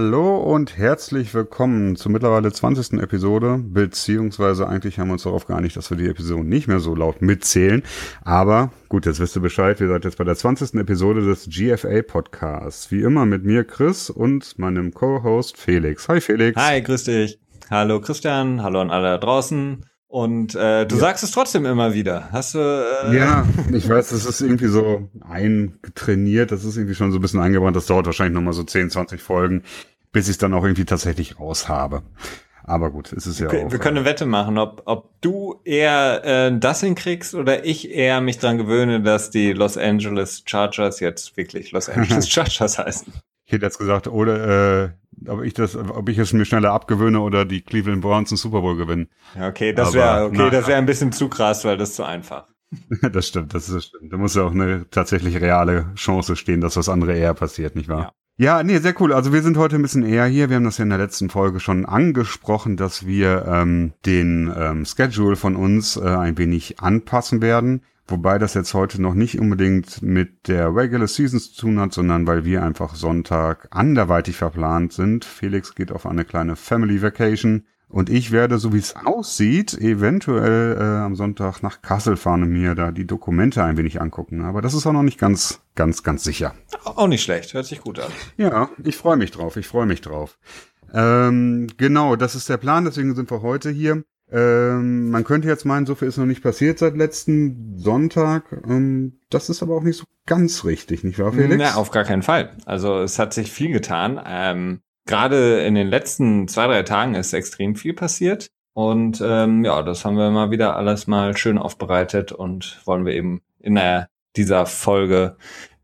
Hallo und herzlich willkommen zur mittlerweile 20. Episode, beziehungsweise eigentlich haben wir uns darauf geeinigt, dass wir die Episode nicht mehr so laut mitzählen. Aber gut, jetzt wisst ihr Bescheid, wir seid jetzt bei der 20. Episode des GFA Podcasts. Wie immer mit mir Chris und meinem Co-Host Felix. Hi Felix. Hi, grüß dich. Hallo Christian, hallo an alle da draußen. Und äh, du ja. sagst es trotzdem immer wieder. Hast du? Äh ja, ich weiß, das ist irgendwie so eingetrainiert. Das ist irgendwie schon so ein bisschen eingebrannt. Das dauert wahrscheinlich noch mal so 10, 20 Folgen, bis ich es dann auch irgendwie tatsächlich raus habe. Aber gut, es ist ja okay, auch. Wir können eine Wette machen, ob, ob du eher äh, das hinkriegst oder ich eher mich dran gewöhne, dass die Los Angeles Chargers jetzt wirklich Los Angeles Chargers heißen. Ich hätte jetzt gesagt, oder äh, ob ich das, ob ich es mir schneller abgewöhne oder die Cleveland Browns den Super Bowl gewinnen. Okay, das wäre okay, das wäre ein bisschen zu krass, weil das zu einfach. das stimmt, das ist stimmt. Da muss ja auch eine tatsächlich reale Chance stehen, dass was andere eher passiert, nicht wahr? Ja. ja, nee, sehr cool. Also wir sind heute ein bisschen eher hier. Wir haben das ja in der letzten Folge schon angesprochen, dass wir ähm, den ähm, Schedule von uns äh, ein wenig anpassen werden. Wobei das jetzt heute noch nicht unbedingt mit der Regular Season zu tun hat, sondern weil wir einfach Sonntag anderweitig verplant sind. Felix geht auf eine kleine Family Vacation und ich werde, so wie es aussieht, eventuell äh, am Sonntag nach Kassel fahren und mir da die Dokumente ein wenig angucken. Aber das ist auch noch nicht ganz, ganz, ganz sicher. Auch nicht schlecht, hört sich gut an. Ja, ich freue mich drauf, ich freue mich drauf. Ähm, genau, das ist der Plan, deswegen sind wir heute hier. Ähm, man könnte jetzt meinen, so viel ist noch nicht passiert seit letzten Sonntag. Ähm, das ist aber auch nicht so ganz richtig, nicht wahr, Felix? Na, auf gar keinen Fall. Also es hat sich viel getan. Ähm, Gerade in den letzten zwei, drei Tagen ist extrem viel passiert. Und ähm, ja, das haben wir mal wieder alles mal schön aufbereitet und wollen wir eben in der, dieser Folge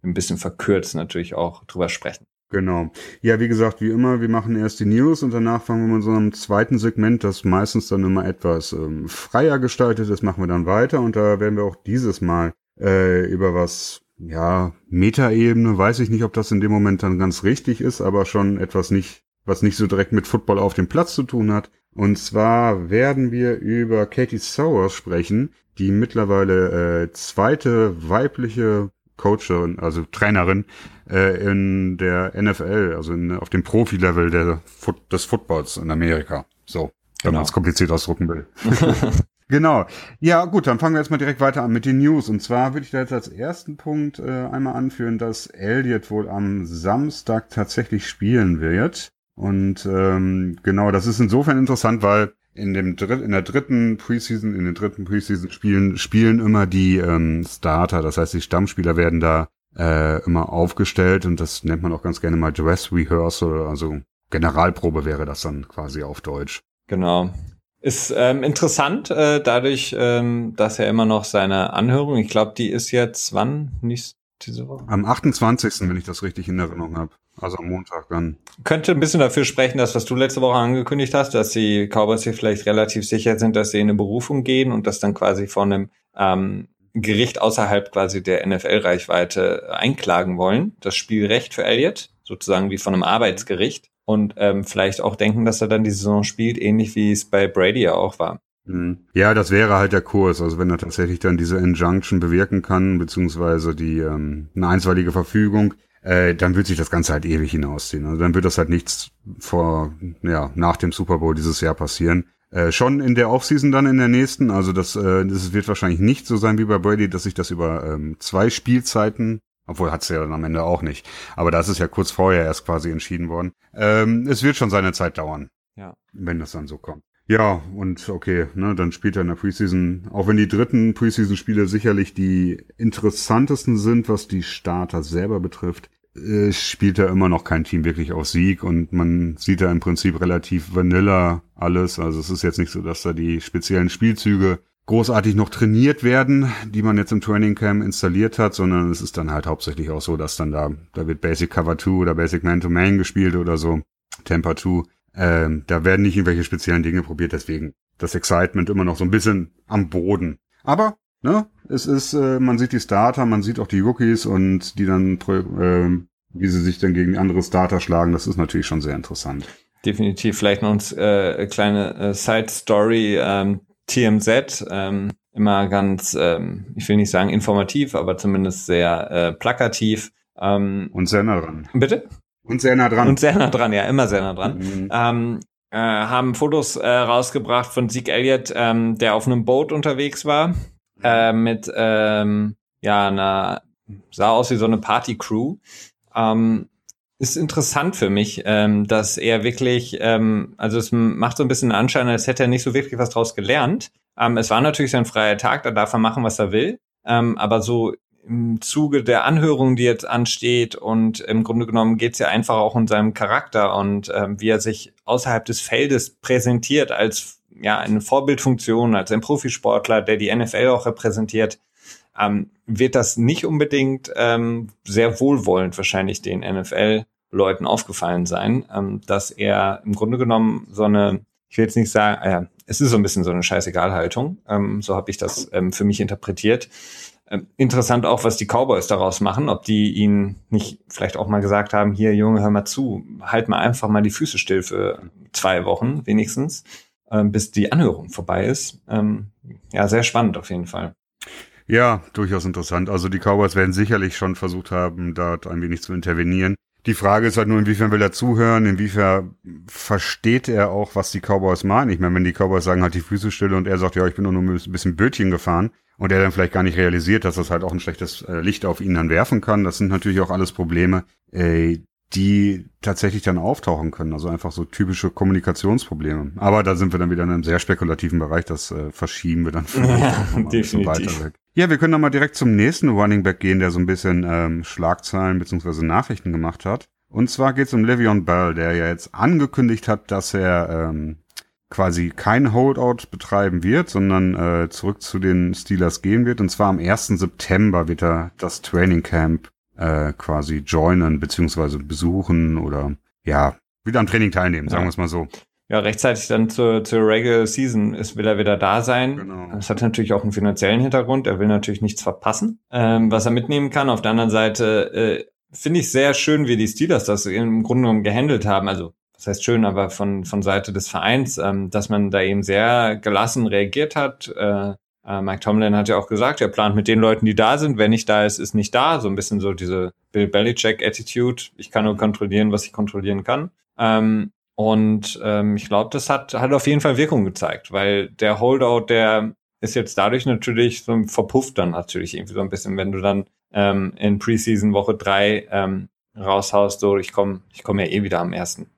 ein bisschen verkürzt natürlich auch drüber sprechen. Genau. Ja, wie gesagt, wie immer, wir machen erst die News und danach fangen wir mit einem zweiten Segment, das meistens dann immer etwas ähm, freier gestaltet ist, machen wir dann weiter und da werden wir auch dieses Mal äh, über was, ja, Metaebene, weiß ich nicht, ob das in dem Moment dann ganz richtig ist, aber schon etwas nicht, was nicht so direkt mit Football auf dem Platz zu tun hat. Und zwar werden wir über Katie Sowers sprechen, die mittlerweile äh, zweite weibliche Coacherin, also Trainerin äh, in der NFL, also in, auf dem Profi-Level der, des Footballs in Amerika. So, wenn genau. man es kompliziert ausdrucken will. genau. Ja, gut, dann fangen wir jetzt mal direkt weiter an mit den News. Und zwar würde ich da jetzt als ersten Punkt äh, einmal anführen, dass Elliot wohl am Samstag tatsächlich spielen wird. Und ähm, genau, das ist insofern interessant, weil in dem Dritt, in der dritten Preseason, in den dritten Preseason Spielen spielen immer die ähm, Starter, das heißt die Stammspieler werden da äh, immer aufgestellt und das nennt man auch ganz gerne mal Dress Rehearsal, also Generalprobe wäre das dann quasi auf Deutsch. Genau. Ist ähm, interessant, äh, dadurch, ähm, dass er immer noch seine Anhörung, ich glaube, die ist jetzt wann? Nicht diese Woche? Am 28., wenn ich das richtig in Erinnerung habe. Also am Montag dann. Könnte ein bisschen dafür sprechen, dass was du letzte Woche angekündigt hast, dass die Cowboys hier vielleicht relativ sicher sind, dass sie in eine Berufung gehen und das dann quasi von einem ähm, Gericht außerhalb quasi der NFL-Reichweite einklagen wollen. Das Spielrecht für Elliott, sozusagen wie von einem Arbeitsgericht. Und ähm, vielleicht auch denken, dass er dann die Saison spielt, ähnlich wie es bei Brady ja auch war. Mhm. Ja, das wäre halt der Kurs. Also wenn er tatsächlich dann diese Injunction bewirken kann, beziehungsweise die ähm, eine einstweilige Verfügung, äh, dann wird sich das Ganze halt ewig hinausziehen. Also dann wird das halt nichts vor, ja, nach dem Super Bowl dieses Jahr passieren. Äh, schon in der Offseason dann in der nächsten. Also das, äh, das wird wahrscheinlich nicht so sein wie bei Brady, dass sich das über ähm, zwei Spielzeiten obwohl hat's ja dann am Ende auch nicht. Aber das ist ja kurz vorher erst quasi entschieden worden. Ähm, es wird schon seine Zeit dauern. Ja. Wenn das dann so kommt. Ja, und okay, ne, dann spielt er in der Preseason, auch wenn die dritten Preseason-Spiele sicherlich die interessantesten sind, was die Starter selber betrifft, äh, spielt er immer noch kein Team wirklich auf Sieg. Und man sieht da im Prinzip relativ vanilla alles. Also es ist jetzt nicht so, dass da die speziellen Spielzüge großartig noch trainiert werden, die man jetzt im Training Camp installiert hat, sondern es ist dann halt hauptsächlich auch so, dass dann da, da wird Basic Cover 2 oder Basic Man to Man gespielt oder so, Temper 2 ähm, da werden nicht irgendwelche speziellen Dinge probiert, deswegen das Excitement immer noch so ein bisschen am Boden. Aber, ne, es ist, äh, man sieht die Starter, man sieht auch die Rookies und die dann, äh, wie sie sich dann gegen andere Starter schlagen, das ist natürlich schon sehr interessant. Definitiv, vielleicht noch eine äh, kleine äh, Side-Story, ähm, TMZ, ähm, immer ganz, ähm, ich will nicht sagen informativ, aber zumindest sehr äh, plakativ. Ähm, und sehr nah dran. Bitte? Und sehr nah dran. Und sehr nah dran, ja, immer sehr nah dran. Mhm. Ähm, äh, haben Fotos äh, rausgebracht von Zeke Elliott, ähm, der auf einem Boot unterwegs war, äh, mit, ähm, ja, einer, sah aus wie so eine Party-Crew. Ähm, ist interessant für mich, ähm, dass er wirklich, ähm, also es macht so ein bisschen den Anschein, als hätte er nicht so wirklich was draus gelernt. Ähm, es war natürlich sein freier Tag, da darf er machen, was er will. Ähm, aber so im Zuge der Anhörung, die jetzt ansteht. Und im Grunde genommen geht es ja einfach auch um seinem Charakter und ähm, wie er sich außerhalb des Feldes präsentiert als ja eine Vorbildfunktion, als ein Profisportler, der die NFL auch repräsentiert, ähm, wird das nicht unbedingt ähm, sehr wohlwollend wahrscheinlich den NFL-Leuten aufgefallen sein, ähm, dass er im Grunde genommen so eine, ich will jetzt nicht sagen, äh, es ist so ein bisschen so eine Scheißegal-Haltung, ähm, so habe ich das ähm, für mich interpretiert interessant auch, was die Cowboys daraus machen, ob die ihnen nicht vielleicht auch mal gesagt haben, hier Junge, hör mal zu, halt mal einfach mal die Füße still für zwei Wochen wenigstens, ähm, bis die Anhörung vorbei ist. Ähm, ja, sehr spannend auf jeden Fall. Ja, durchaus interessant. Also die Cowboys werden sicherlich schon versucht haben, dort ein wenig zu intervenieren. Die Frage ist halt nur, inwiefern will er zuhören, inwiefern versteht er auch, was die Cowboys meinen. Ich meine, wenn die Cowboys sagen halt die Füße still und er sagt, ja, ich bin nur ein bisschen Bötchen gefahren, und er dann vielleicht gar nicht realisiert, dass das halt auch ein schlechtes äh, Licht auf ihn dann werfen kann. Das sind natürlich auch alles Probleme, äh, die tatsächlich dann auftauchen können. Also einfach so typische Kommunikationsprobleme. Aber da sind wir dann wieder in einem sehr spekulativen Bereich. Das äh, verschieben wir dann vielleicht ja, definitiv. weiter weg. Ja, wir können dann mal direkt zum nächsten Running Back gehen, der so ein bisschen ähm, Schlagzeilen beziehungsweise Nachrichten gemacht hat. Und zwar geht es um Le'Veon Bell, der ja jetzt angekündigt hat, dass er ähm, quasi kein Holdout betreiben wird, sondern äh, zurück zu den Steelers gehen wird. Und zwar am 1. September wird er das Training Camp äh, quasi joinen, beziehungsweise besuchen oder ja, wieder am Training teilnehmen, sagen ja. wir es mal so. Ja, rechtzeitig dann zur, zur Regular Season ist, will er wieder da sein. Genau. Das hat natürlich auch einen finanziellen Hintergrund. Er will natürlich nichts verpassen, ähm, was er mitnehmen kann. Auf der anderen Seite äh, finde ich sehr schön, wie die Steelers das im Grunde genommen gehandelt haben. Also das heißt schön, aber von, von Seite des Vereins, ähm, dass man da eben sehr gelassen reagiert hat. Äh, äh, Mike Tomlin hat ja auch gesagt, er plant mit den Leuten, die da sind. Wer nicht da ist, ist nicht da. So ein bisschen so diese Bill Belichick-Attitude. Ich kann nur kontrollieren, was ich kontrollieren kann. Ähm, und ähm, ich glaube, das hat, hat auf jeden Fall Wirkung gezeigt, weil der Holdout, der ist jetzt dadurch natürlich so verpufft dann natürlich irgendwie so ein bisschen, wenn du dann ähm, in Preseason Woche drei ähm, raushaust, so ich komme ich komm ja eh wieder am ersten.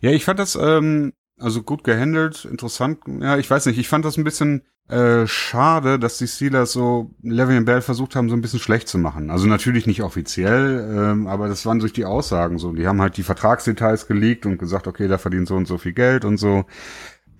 Ja, ich fand das ähm, also gut gehandelt, interessant. Ja, ich weiß nicht, ich fand das ein bisschen äh, schade, dass die Steelers so Le'Veon Bell versucht haben, so ein bisschen schlecht zu machen. Also natürlich nicht offiziell, ähm, aber das waren durch die Aussagen so. Die haben halt die Vertragsdetails geleakt und gesagt, okay, da verdient so und so viel Geld und so.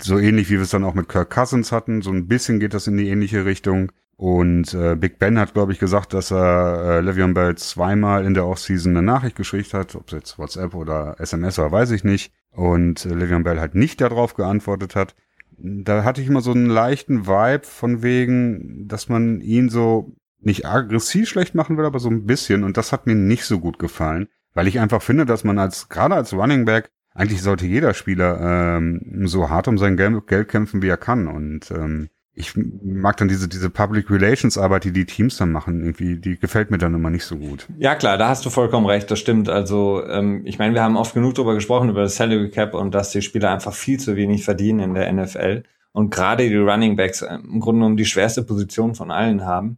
So ähnlich wie wir es dann auch mit Kirk Cousins hatten. So ein bisschen geht das in die ähnliche Richtung. Und äh, Big Ben hat, glaube ich, gesagt, dass er äh, Le'Veon Bell zweimal in der Offseason eine Nachricht geschickt hat, ob es jetzt WhatsApp oder SMS war, weiß ich nicht. Und äh, Le'Veon Bell halt nicht darauf geantwortet hat. Da hatte ich immer so einen leichten Vibe von wegen, dass man ihn so nicht aggressiv schlecht machen will, aber so ein bisschen. Und das hat mir nicht so gut gefallen, weil ich einfach finde, dass man als gerade als Running Back eigentlich sollte jeder Spieler ähm, so hart um sein Geld kämpfen, wie er kann. Und ähm, ich mag dann diese, diese Public Relations Arbeit, die die Teams dann machen, irgendwie, die gefällt mir dann immer nicht so gut. Ja, klar, da hast du vollkommen recht, das stimmt. Also, ähm, ich meine, wir haben oft genug darüber gesprochen, über das Salary Cap und dass die Spieler einfach viel zu wenig verdienen in der NFL. Und gerade die Running Backs äh, im Grunde genommen die schwerste Position von allen haben,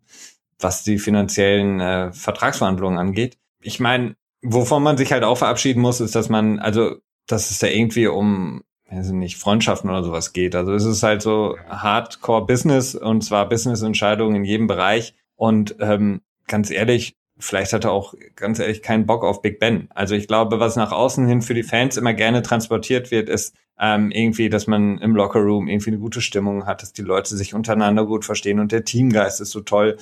was die finanziellen äh, Vertragsverhandlungen angeht. Ich meine, wovon man sich halt auch verabschieden muss, ist, dass man, also, dass es da irgendwie um also nicht Freundschaften oder sowas geht. Also es ist halt so Hardcore-Business und zwar Business-Entscheidungen in jedem Bereich. Und ähm, ganz ehrlich, vielleicht hat er auch ganz ehrlich keinen Bock auf Big Ben. Also ich glaube, was nach außen hin für die Fans immer gerne transportiert wird, ist ähm, irgendwie, dass man im Lockerroom irgendwie eine gute Stimmung hat, dass die Leute sich untereinander gut verstehen und der Teamgeist ist so toll.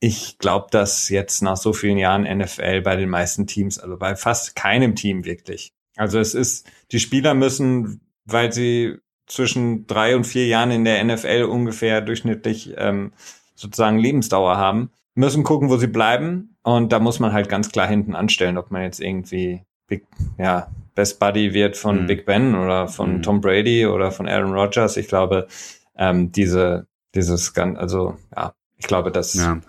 Ich glaube, dass jetzt nach so vielen Jahren NFL bei den meisten Teams, also bei fast keinem Team wirklich. Also es ist, die Spieler müssen weil sie zwischen drei und vier Jahren in der NFL ungefähr durchschnittlich ähm, sozusagen Lebensdauer haben, müssen gucken, wo sie bleiben. Und da muss man halt ganz klar hinten anstellen, ob man jetzt irgendwie Big, ja, Best Buddy wird von mhm. Big Ben oder von mhm. Tom Brady oder von Aaron Rodgers. Ich glaube, ähm, diese, dieses, also ja, ich glaube, das ja.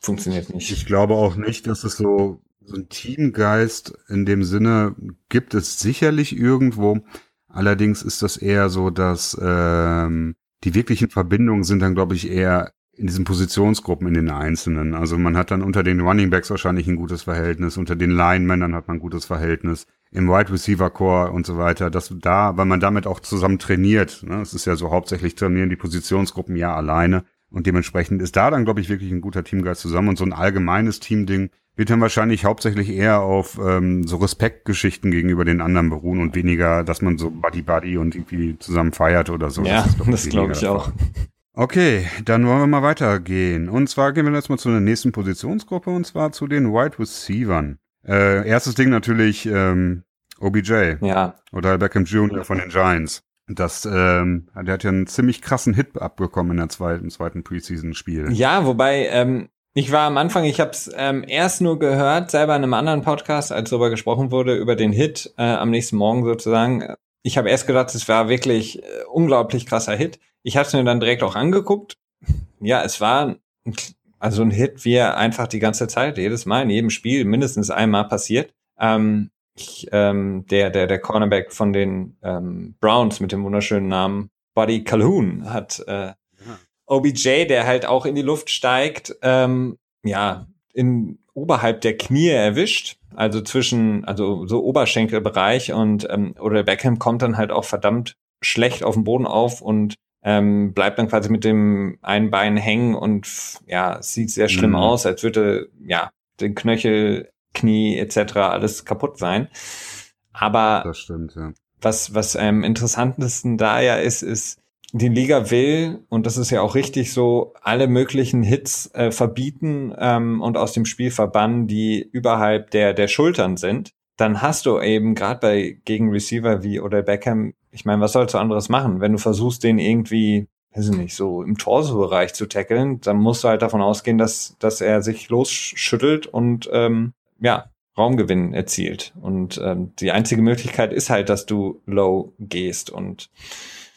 funktioniert nicht. Ich glaube auch nicht, dass es so So ein Teamgeist in dem Sinne gibt es sicherlich irgendwo. Allerdings ist das eher so, dass ähm, die wirklichen Verbindungen sind dann, glaube ich, eher in diesen Positionsgruppen in den Einzelnen. Also man hat dann unter den Running Backs wahrscheinlich ein gutes Verhältnis, unter den Linemännern hat man ein gutes Verhältnis, im Wide Receiver Core und so weiter. Das da, weil man damit auch zusammen trainiert. Ne? Es ist ja so hauptsächlich trainieren die Positionsgruppen ja alleine. Und dementsprechend ist da dann, glaube ich, wirklich ein guter Teamgeist zusammen. Und so ein allgemeines Teamding wird dann wahrscheinlich hauptsächlich eher auf ähm, so Respektgeschichten gegenüber den anderen beruhen und weniger, dass man so Buddy-Buddy und irgendwie zusammen feiert oder so. Ja, das, das glaube ich auch. Okay, dann wollen wir mal weitergehen. Und zwar gehen wir jetzt mal zu der nächsten Positionsgruppe und zwar zu den Wide Receivern. Äh, erstes Ding natürlich ähm, OBJ. Ja. Oder Beckham Jr. von den Giants. Das, ähm, der hat ja einen ziemlich krassen Hit abbekommen in der zweiten, zweiten Preseason-Spiel. Ja, wobei, ähm, ich war am Anfang, ich habe es ähm, erst nur gehört, selber in einem anderen Podcast, als darüber gesprochen wurde, über den Hit äh, am nächsten Morgen sozusagen. Ich habe erst gedacht, es war wirklich äh, unglaublich krasser Hit. Ich habe es mir dann direkt auch angeguckt. Ja, es war also ein Hit, wie er einfach die ganze Zeit, jedes Mal in jedem Spiel mindestens einmal passiert. Ähm, ich, ähm, der, der, der Cornerback von den ähm, Browns mit dem wunderschönen Namen Buddy Calhoun hat äh, OBJ, der halt auch in die Luft steigt, ähm, ja, in oberhalb der Knie erwischt, also zwischen, also so Oberschenkelbereich und ähm, oder Beckham kommt dann halt auch verdammt schlecht auf dem Boden auf und ähm, bleibt dann quasi mit dem einen Bein hängen und ja, sieht sehr schlimm mhm. aus, als würde ja den Knöchel Knie etc. alles kaputt sein. Aber das stimmt, ja. was, was am ähm, interessantesten da ja ist, ist, die Liga will, und das ist ja auch richtig so, alle möglichen Hits äh, verbieten ähm, und aus dem Spiel verbannen, die überhalb der, der Schultern sind. Dann hast du eben gerade bei gegen Receiver wie oder Beckham, ich meine, was sollst du anderes machen? Wenn du versuchst, den irgendwie, weiß ich nicht, so im Torso-Bereich zu tackeln, dann musst du halt davon ausgehen, dass, dass er sich losschüttelt und ähm, ja, Raumgewinn erzielt. Und ähm, die einzige Möglichkeit ist halt, dass du low gehst. Und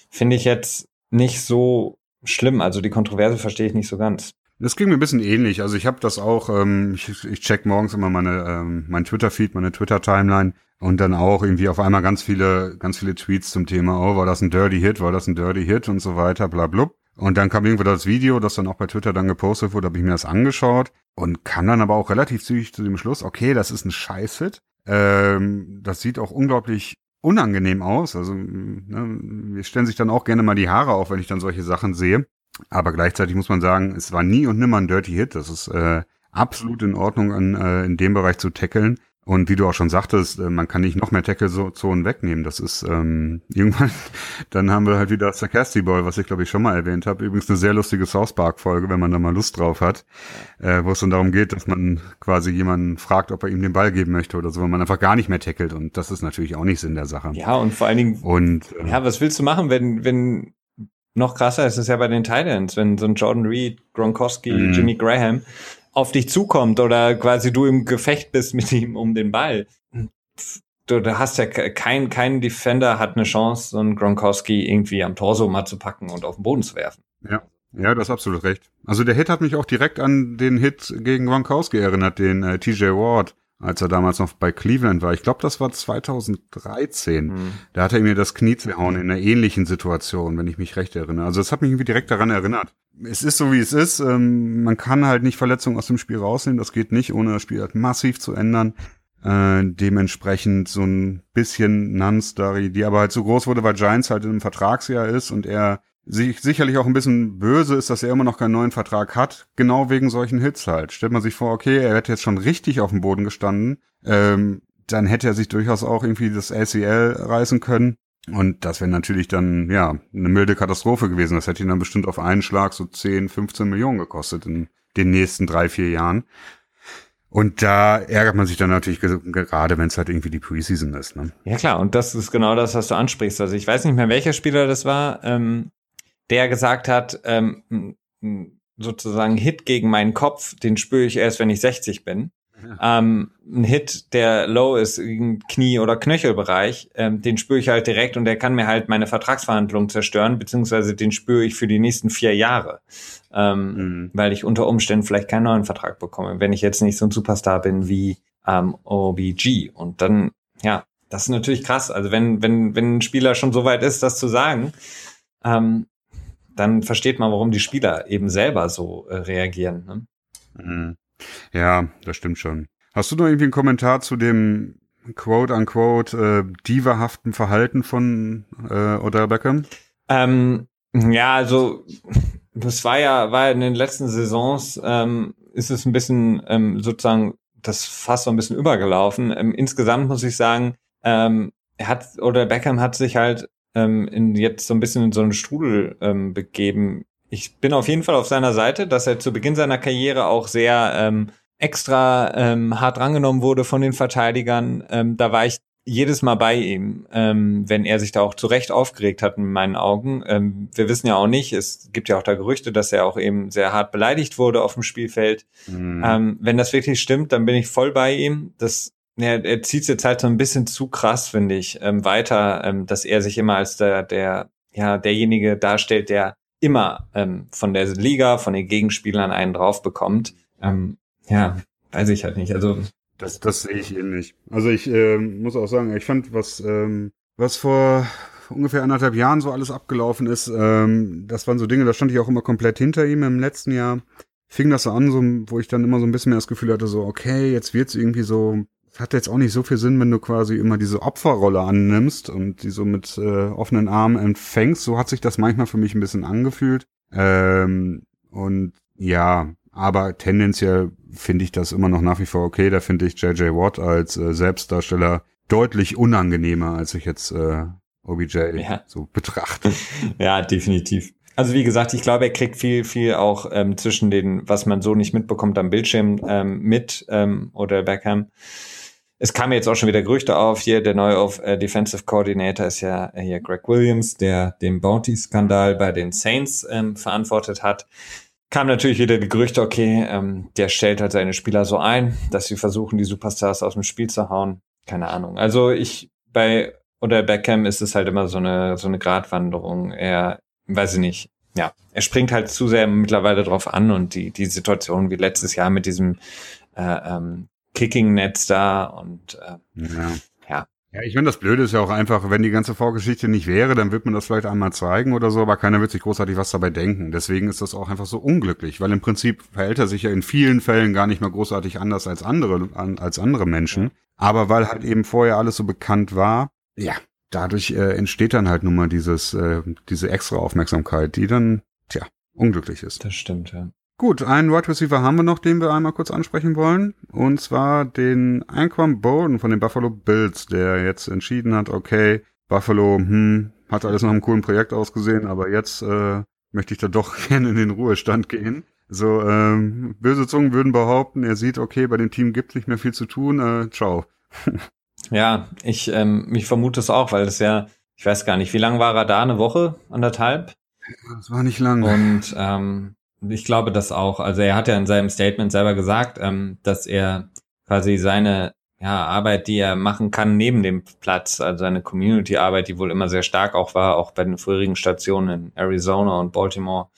finde ich jetzt nicht so schlimm. Also die Kontroverse verstehe ich nicht so ganz. Das ging mir ein bisschen ähnlich. Also ich habe das auch, ähm, ich, ich check morgens immer meine, ähm, mein Twitter-Feed, meine Twitter-Timeline und dann auch irgendwie auf einmal ganz viele, ganz viele Tweets zum Thema, oh, war das ein Dirty Hit, war das ein Dirty Hit und so weiter, bla blub. Und dann kam irgendwo das Video, das dann auch bei Twitter dann gepostet wurde, habe ich mir das angeschaut und kam dann aber auch relativ zügig zu dem Schluss, okay, das ist ein Scheißhit. Ähm, das sieht auch unglaublich unangenehm aus. Also ne, wir stellen sich dann auch gerne mal die Haare auf, wenn ich dann solche Sachen sehe. Aber gleichzeitig muss man sagen, es war nie und nimmer ein Dirty Hit. Das ist äh, absolut in Ordnung, an, äh, in dem Bereich zu tackeln. Und wie du auch schon sagtest, äh, man kann nicht noch mehr Tackle-Zonen wegnehmen. Das ist ähm, irgendwann, dann haben wir halt wieder Sarcasty Ball, was ich glaube ich schon mal erwähnt habe. Übrigens eine sehr lustige South Park-Folge, wenn man da mal Lust drauf hat, äh, wo es dann darum geht, dass man quasi jemanden fragt, ob er ihm den Ball geben möchte oder so, wenn man einfach gar nicht mehr tackelt. Und das ist natürlich auch nicht Sinn der Sache. Ja, und vor allen Dingen, und, äh, ja, was willst du machen, wenn, wenn noch krasser ist es ja bei den Titans, wenn so ein Jordan Reed, Gronkowski, mhm. Jimmy Graham auf dich zukommt oder quasi du im Gefecht bist mit ihm um den Ball. Du, du hast ja kein, kein Defender hat eine Chance, so einen Gronkowski irgendwie am Torso mal zu packen und auf den Boden zu werfen. Ja. Ja, das ist absolut recht. Also der Hit hat mich auch direkt an den Hit gegen Gronkowski erinnert, den äh, TJ Ward als er damals noch bei Cleveland war. Ich glaube, das war 2013. Mhm. Da hat er mir das Knie zerhauen in einer ähnlichen Situation, wenn ich mich recht erinnere. Also das hat mich irgendwie direkt daran erinnert. Es ist so, wie es ist. Ähm, man kann halt nicht Verletzungen aus dem Spiel rausnehmen. Das geht nicht, ohne das Spiel halt massiv zu ändern. Äh, dementsprechend so ein bisschen Non-Story, die aber halt so groß wurde, weil Giants halt einem Vertragsjahr ist und er sich sicherlich auch ein bisschen böse ist, dass er immer noch keinen neuen Vertrag hat, genau wegen solchen Hits halt. Stellt man sich vor, okay, er hätte jetzt schon richtig auf dem Boden gestanden, ähm, dann hätte er sich durchaus auch irgendwie das LCL reißen können. Und das wäre natürlich dann, ja, eine milde Katastrophe gewesen. Das hätte ihn dann bestimmt auf einen Schlag so 10, 15 Millionen gekostet in den nächsten drei, vier Jahren. Und da ärgert man sich dann natürlich gerade, wenn es halt irgendwie die Preseason ist. Ne? Ja klar, und das ist genau das, was du ansprichst. Also ich weiß nicht mehr, welcher Spieler das war. Ähm, der gesagt hat, ähm, sozusagen Hit gegen meinen Kopf, den spüre ich erst, wenn ich 60 bin. Ähm, ein Hit, der low ist, im Knie- oder Knöchelbereich, ähm, den spüre ich halt direkt und der kann mir halt meine Vertragsverhandlungen zerstören, beziehungsweise den spüre ich für die nächsten vier Jahre, ähm, mhm. weil ich unter Umständen vielleicht keinen neuen Vertrag bekomme, wenn ich jetzt nicht so ein Superstar bin wie ähm, OBG. Und dann, ja, das ist natürlich krass. Also wenn, wenn, wenn ein Spieler schon so weit ist, das zu sagen, ähm, dann versteht man, warum die Spieler eben selber so äh, reagieren. Ne? Mhm. Ja, das stimmt schon. Hast du noch irgendwie einen Kommentar zu dem quote-unquote äh, divahaften Verhalten von äh, Odell Beckham? Ähm, ja, also das war ja, war in den letzten Saisons ähm, ist es ein bisschen ähm, sozusagen das fast so ein bisschen übergelaufen. Ähm, insgesamt muss ich sagen, ähm, er hat oder Beckham hat sich halt ähm, in jetzt so ein bisschen in so einen Strudel ähm, begeben. Ich bin auf jeden Fall auf seiner Seite, dass er zu Beginn seiner Karriere auch sehr ähm, extra ähm, hart rangenommen wurde von den Verteidigern. Ähm, da war ich jedes Mal bei ihm, ähm, wenn er sich da auch zu Recht aufgeregt hat in meinen Augen. Ähm, wir wissen ja auch nicht, es gibt ja auch da Gerüchte, dass er auch eben sehr hart beleidigt wurde auf dem Spielfeld. Mhm. Ähm, wenn das wirklich stimmt, dann bin ich voll bei ihm. Das, ja, er zieht es jetzt halt so ein bisschen zu krass, finde ich, ähm, weiter, ähm, dass er sich immer als der, der, ja, derjenige darstellt, der immer ähm, von der Liga, von den Gegenspielern einen drauf bekommt. Ähm, ja, weiß ich halt nicht. Also das, das sehe ich ähnlich. Also ich äh, muss auch sagen, ich fand, was, ähm, was vor ungefähr anderthalb Jahren so alles abgelaufen ist, ähm, das waren so Dinge, da stand ich auch immer komplett hinter ihm im letzten Jahr. Fing das so an, so, wo ich dann immer so ein bisschen mehr das Gefühl hatte, so, okay, jetzt wird's irgendwie so, hat jetzt auch nicht so viel Sinn, wenn du quasi immer diese Opferrolle annimmst und die so mit äh, offenen Armen empfängst. So hat sich das manchmal für mich ein bisschen angefühlt. Ähm, und ja, aber tendenziell finde ich das immer noch nach wie vor okay. Da finde ich J.J. Watt als äh, Selbstdarsteller deutlich unangenehmer, als ich jetzt äh, OBJ ja. so betrachte. ja, definitiv. Also wie gesagt, ich glaube, er kriegt viel, viel auch ähm, zwischen den, was man so nicht mitbekommt am Bildschirm ähm, mit ähm, oder Beckham. Es kam jetzt auch schon wieder Gerüchte auf. Hier der neue auf, äh, Defensive Coordinator ist ja äh, hier Greg Williams, der den Bounty-Skandal bei den Saints ähm, verantwortet hat kam natürlich wieder die Gerüchte, okay, ähm, der stellt halt seine Spieler so ein, dass sie versuchen, die Superstars aus dem Spiel zu hauen. Keine Ahnung. Also ich bei oder Beckham ist es halt immer so eine so eine Gratwanderung. Er, weiß ich nicht. Ja, er springt halt zu sehr mittlerweile drauf an und die die Situation wie letztes Jahr mit diesem äh, ähm, Kicking-Netz da und äh, ja. Ja, ich finde, das Blöde ist ja auch einfach, wenn die ganze Vorgeschichte nicht wäre, dann wird man das vielleicht einmal zeigen oder so, aber keiner wird sich großartig was dabei denken. Deswegen ist das auch einfach so unglücklich, weil im Prinzip verhält er sich ja in vielen Fällen gar nicht mal großartig anders als andere, als andere Menschen. Aber weil halt eben vorher alles so bekannt war, ja, dadurch äh, entsteht dann halt nun mal dieses, äh, diese extra Aufmerksamkeit, die dann, tja, unglücklich ist. Das stimmt, ja. Gut, einen Wide Receiver haben wir noch, den wir einmal kurz ansprechen wollen. Und zwar den Anquan Bolden von den Buffalo Bills, der jetzt entschieden hat, okay, Buffalo, hm, hat alles nach einem coolen Projekt ausgesehen, aber jetzt äh, möchte ich da doch gerne in den Ruhestand gehen. So, ähm, böse Zungen würden behaupten, er sieht, okay, bei dem Team gibt nicht mehr viel zu tun, äh, ciao. ja, ich, ähm, ich vermute es auch, weil das ja, ich weiß gar nicht, wie lange war er da? Eine Woche, anderthalb? Das war nicht lang. Und ähm, ich glaube das auch. Also er hat ja in seinem Statement selber gesagt, ähm, dass er quasi seine ja, Arbeit, die er machen kann neben dem Platz, also seine Community-Arbeit, die wohl immer sehr stark auch war, auch bei den vorherigen Stationen in Arizona und Baltimore.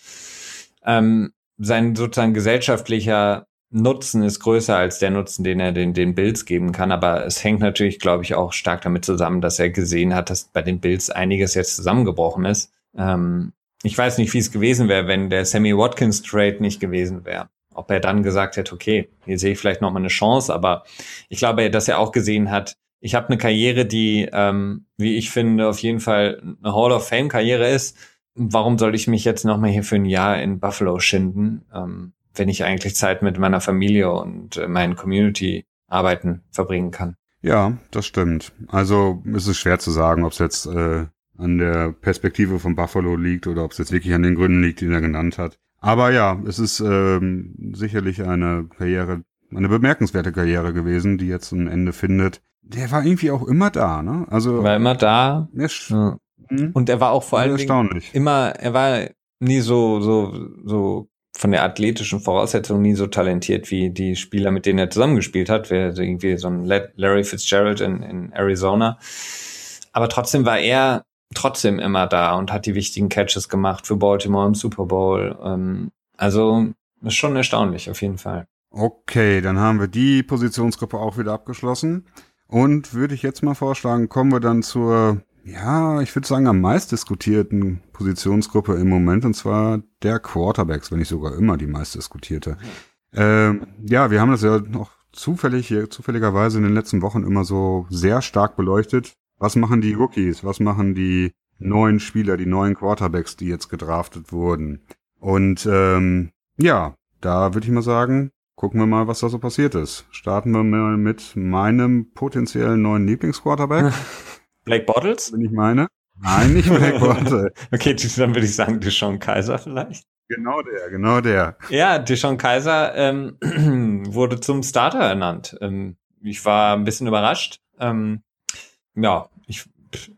Ähm, sein sozusagen gesellschaftlicher Nutzen ist größer als der Nutzen, den er den, den Bills geben kann. Aber es hängt natürlich, glaube ich, auch stark damit zusammen, dass er gesehen hat, dass bei den Bills einiges jetzt zusammengebrochen ist. Ähm, ich weiß nicht, wie es gewesen wäre, wenn der Sammy Watkins Trade nicht gewesen wäre. Ob er dann gesagt hätte, okay, hier sehe ich vielleicht noch mal eine Chance, aber ich glaube, dass er auch gesehen hat, ich habe eine Karriere, die, ähm, wie ich finde, auf jeden Fall eine Hall of Fame Karriere ist. Warum soll ich mich jetzt noch mal hier für ein Jahr in Buffalo schinden, ähm, wenn ich eigentlich Zeit mit meiner Familie und äh, meinen Community Arbeiten verbringen kann? Ja, das stimmt. Also ist es schwer zu sagen, ob es jetzt äh, an der Perspektive von Buffalo liegt oder ob es jetzt wirklich an den Gründen liegt, die er genannt hat. Aber ja, es ist ähm, sicherlich eine Karriere, eine bemerkenswerte Karriere gewesen, die jetzt ein Ende findet. Der war irgendwie auch immer da, ne? Also war immer da. Ja. Hm? Und er war auch vor allem immer, er war nie so so so von der athletischen Voraussetzung nie so talentiert wie die Spieler, mit denen er zusammengespielt hat, wie irgendwie so ein Larry Fitzgerald in, in Arizona. Aber trotzdem war er trotzdem immer da und hat die wichtigen Catches gemacht für Baltimore im Super Bowl. Ähm, also ist schon erstaunlich auf jeden Fall. Okay, dann haben wir die Positionsgruppe auch wieder abgeschlossen. Und würde ich jetzt mal vorschlagen, kommen wir dann zur, ja, ich würde sagen, am meist diskutierten Positionsgruppe im Moment, und zwar der Quarterbacks, wenn nicht sogar immer die meist diskutierte. Ähm, ja, wir haben das ja noch zufällig, zufälligerweise in den letzten Wochen immer so sehr stark beleuchtet. Was machen die Rookies? Was machen die neuen Spieler, die neuen Quarterbacks, die jetzt gedraftet wurden? Und ähm, ja, da würde ich mal sagen, gucken wir mal, was da so passiert ist. Starten wir mal mit meinem potenziellen neuen Lieblingsquarterback. Blake Bottles? Wenn ich meine. Nein, nicht Blake Bottles. okay, dann würde ich sagen Deshaun Kaiser vielleicht. Genau der, genau der. Ja, Deshaun Kaiser ähm, wurde zum Starter ernannt. Ähm, ich war ein bisschen überrascht. Ähm, ja, ich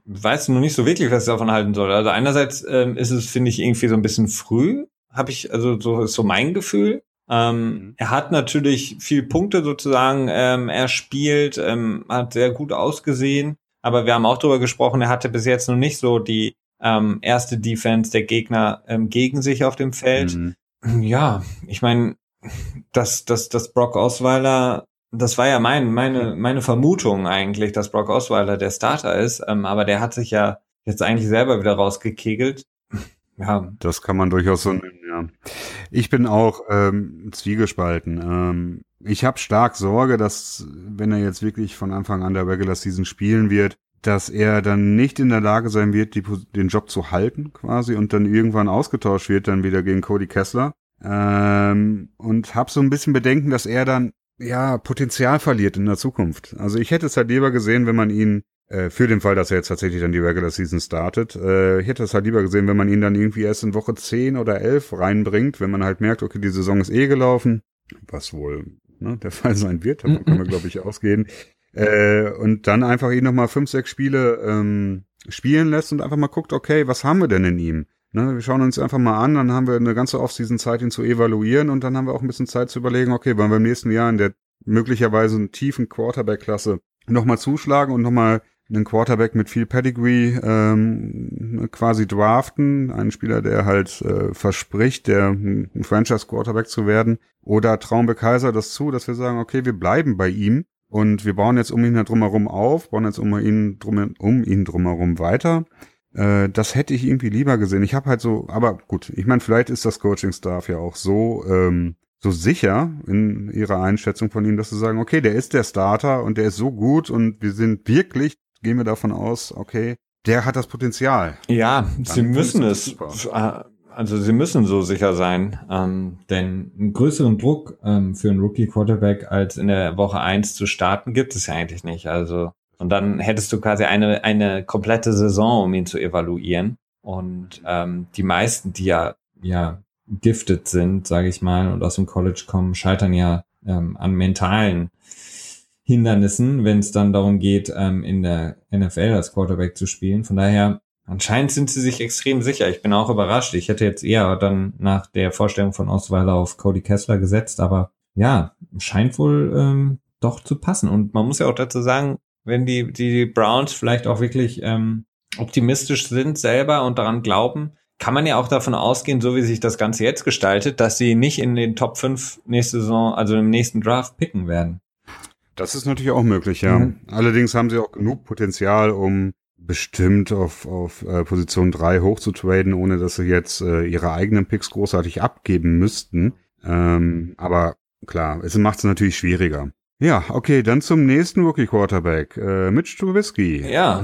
weiß noch nicht so wirklich, was ich davon halten soll. Also einerseits ähm, ist es, finde ich, irgendwie so ein bisschen früh, habe ich, also so ist so mein Gefühl. Ähm, mhm. Er hat natürlich viel Punkte sozusagen ähm, er spielt, ähm, hat sehr gut ausgesehen, aber wir haben auch darüber gesprochen, er hatte bis jetzt noch nicht so die ähm, erste Defense der Gegner ähm, gegen sich auf dem Feld. Mhm. Ja, ich meine, dass, dass, dass Brock Osweiler, das war ja mein, meine, meine Vermutung eigentlich, dass Brock Osweiler der Starter ist, ähm, aber der hat sich ja jetzt eigentlich selber wieder rausgekegelt. Ja. Das kann man durchaus so nennen, ja. Ich bin auch ähm, zwiegespalten. Ähm, ich habe stark Sorge, dass, wenn er jetzt wirklich von Anfang an der Regular Season spielen wird, dass er dann nicht in der Lage sein wird, die, den Job zu halten quasi und dann irgendwann ausgetauscht wird, dann wieder gegen Cody Kessler. Ähm, und habe so ein bisschen Bedenken, dass er dann ja Potenzial verliert in der Zukunft. Also ich hätte es halt lieber gesehen, wenn man ihn äh, für den Fall, dass er jetzt tatsächlich dann die Regular Season startet, äh, ich hätte es halt lieber gesehen, wenn man ihn dann irgendwie erst in Woche 10 oder 11 reinbringt, wenn man halt merkt, okay, die Saison ist eh gelaufen, was wohl ne, der Fall sein wird, davon können wir glaube ich ausgehen. Äh, und dann einfach ihn nochmal fünf, sechs Spiele ähm, spielen lässt und einfach mal guckt, okay, was haben wir denn in ihm? Ne, wir schauen uns einfach mal an, dann haben wir eine ganze Offseason-Zeit, ihn zu evaluieren und dann haben wir auch ein bisschen Zeit zu überlegen, okay, wollen wir im nächsten Jahr in der möglicherweise einen tiefen Quarterback-Klasse nochmal zuschlagen und nochmal einen Quarterback mit viel Pedigree ähm, quasi draften, einen Spieler, der halt äh, verspricht, der ein Franchise-Quarterback zu werden, oder trauen wir Kaiser das zu, dass wir sagen, okay, wir bleiben bei ihm und wir bauen jetzt um ihn drumherum auf, bauen jetzt um ihn, drum, um ihn drumherum weiter. Äh, das hätte ich irgendwie lieber gesehen. Ich habe halt so, aber gut, ich meine, vielleicht ist das Coaching-Staff ja auch so, ähm, so sicher in ihrer Einschätzung von ihm, dass sie sagen, okay, der ist der Starter und der ist so gut und wir sind wirklich, gehen wir davon aus, okay, der hat das Potenzial. Ja, Dann sie müssen es. Super. Also sie müssen so sicher sein, ähm, denn einen größeren Druck ähm, für einen Rookie-Quarterback als in der Woche eins zu starten gibt es ja eigentlich nicht. Also und dann hättest du quasi eine eine komplette Saison, um ihn zu evaluieren. Und ähm, die meisten, die ja ja gifted sind, sage ich mal, und aus dem College kommen, scheitern ja ähm, an mentalen Hindernissen, wenn es dann darum geht, ähm, in der NFL als Quarterback zu spielen. Von daher Anscheinend sind sie sich extrem sicher. Ich bin auch überrascht. Ich hätte jetzt eher dann nach der Vorstellung von Osweiler auf Cody Kessler gesetzt, aber ja, scheint wohl ähm, doch zu passen. Und man muss ja auch dazu sagen, wenn die, die Browns vielleicht auch wirklich ähm, optimistisch sind selber und daran glauben, kann man ja auch davon ausgehen, so wie sich das Ganze jetzt gestaltet, dass sie nicht in den Top 5 nächste Saison, also im nächsten Draft picken werden. Das ist natürlich auch möglich, ja. Mhm. Allerdings haben sie auch genug Potenzial, um bestimmt auf, auf äh, Position 3 hochzutraden, ohne dass sie jetzt äh, ihre eigenen Picks großartig abgeben müssten. Ähm, aber klar, es macht es natürlich schwieriger. Ja, okay, dann zum nächsten Rookie Quarterback, äh, Mitch Trubisky. Ja,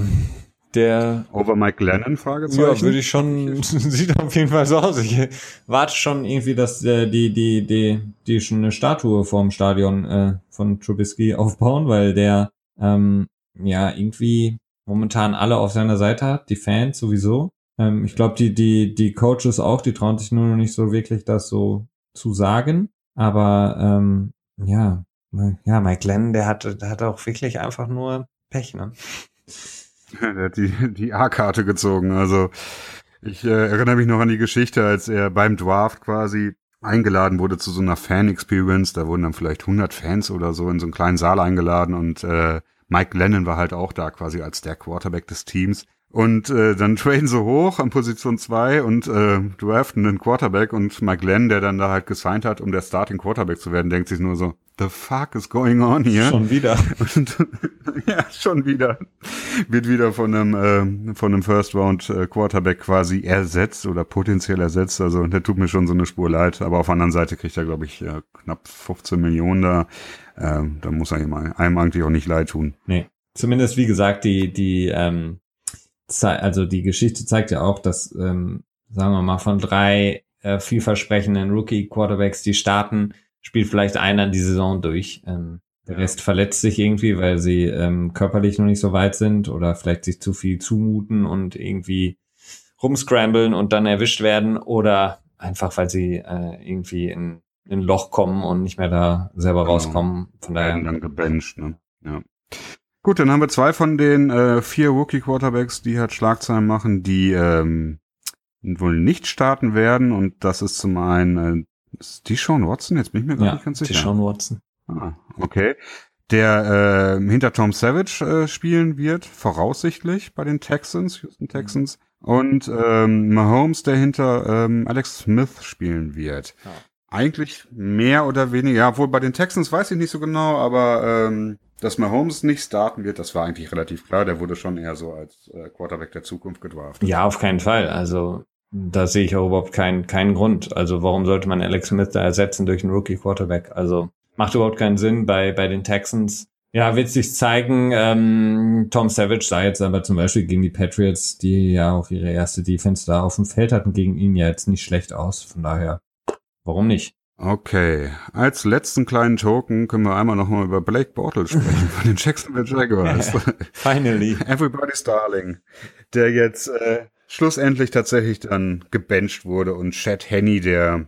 der over Mike Lennon Fragezeichen. Ja, würde ich schon sieht auf jeden Fall so aus. Ich warte schon irgendwie, dass äh, die die die die schon eine Statue vorm Stadion äh, von Trubisky aufbauen, weil der ähm, ja irgendwie momentan alle auf seiner Seite hat, die Fans sowieso. Ähm, ich glaube, die, die, die Coaches auch, die trauen sich nur noch nicht so wirklich, das so zu sagen. Aber ähm, ja, ja, Mike Lennon, der hat, der hat auch wirklich einfach nur Pech, ne? Der hat die, die A-Karte gezogen. Also ich äh, erinnere mich noch an die Geschichte, als er beim Draft quasi eingeladen wurde zu so einer Fan-Experience. Da wurden dann vielleicht 100 Fans oder so in so einen kleinen Saal eingeladen und äh, Mike Lennon war halt auch da quasi als der Quarterback des Teams. Und äh, dann traden sie hoch an Position 2 und äh, draften einen Quarterback und Mike Glenn, der dann da halt gesigned hat, um der Starting Quarterback zu werden, denkt sich nur so, the fuck is going on here? Schon wieder. Und, ja, schon wieder. Wird wieder von einem, äh, von einem First Round äh, Quarterback quasi ersetzt oder potenziell ersetzt. Also der tut mir schon so eine Spur leid. Aber auf der anderen Seite kriegt er, glaube ich, äh, knapp 15 Millionen da. Äh, da muss er ihm, einem eigentlich auch nicht leid tun. Nee. Zumindest, wie gesagt, die, die, ähm, also die Geschichte zeigt ja auch, dass, ähm, sagen wir mal, von drei äh, vielversprechenden Rookie-Quarterbacks, die starten, spielt vielleicht einer die Saison durch. Ähm, der Rest verletzt sich irgendwie, weil sie ähm, körperlich noch nicht so weit sind oder vielleicht sich zu viel zumuten und irgendwie rumscramblen und dann erwischt werden oder einfach, weil sie äh, irgendwie in, in ein Loch kommen und nicht mehr da selber genau. rauskommen. Von daher. dann gebencht, ne? Ja. Gut, dann haben wir zwei von den äh, vier Rookie-Quarterbacks, die halt Schlagzeilen machen, die ähm, wohl nicht starten werden. Und das ist zum einen äh, ist Deshaun Watson, jetzt bin ich mir gar ja, nicht ganz sicher. Deshaun Watson. Ah, okay. Der äh, hinter Tom Savage äh, spielen wird, voraussichtlich bei den Texans, Houston Texans. Und ähm, Mahomes, der hinter ähm, Alex Smith spielen wird. Ja. Eigentlich mehr oder weniger, ja, wohl bei den Texans weiß ich nicht so genau, aber ähm, dass Mahomes nicht starten wird, das war eigentlich relativ klar. Der wurde schon eher so als äh, Quarterback der Zukunft gedraftet. Ja, auf keinen Fall. Also da sehe ich auch überhaupt keinen keinen Grund. Also warum sollte man Alex Smith da ersetzen durch einen Rookie Quarterback? Also macht überhaupt keinen Sinn bei bei den Texans. Ja, wird sich zeigen. Ähm, Tom Savage sah jetzt aber zum Beispiel gegen die Patriots, die ja auch ihre erste Defense da auf dem Feld hatten, gegen ihn ja jetzt nicht schlecht aus. Von daher, warum nicht? Okay, als letzten kleinen Token können wir einmal nochmal über Blake Bortles sprechen von den Jacksonville Jaguars. Finally. Everybody's Darling, der jetzt äh, schlussendlich tatsächlich dann gebencht wurde und Chad Henney, der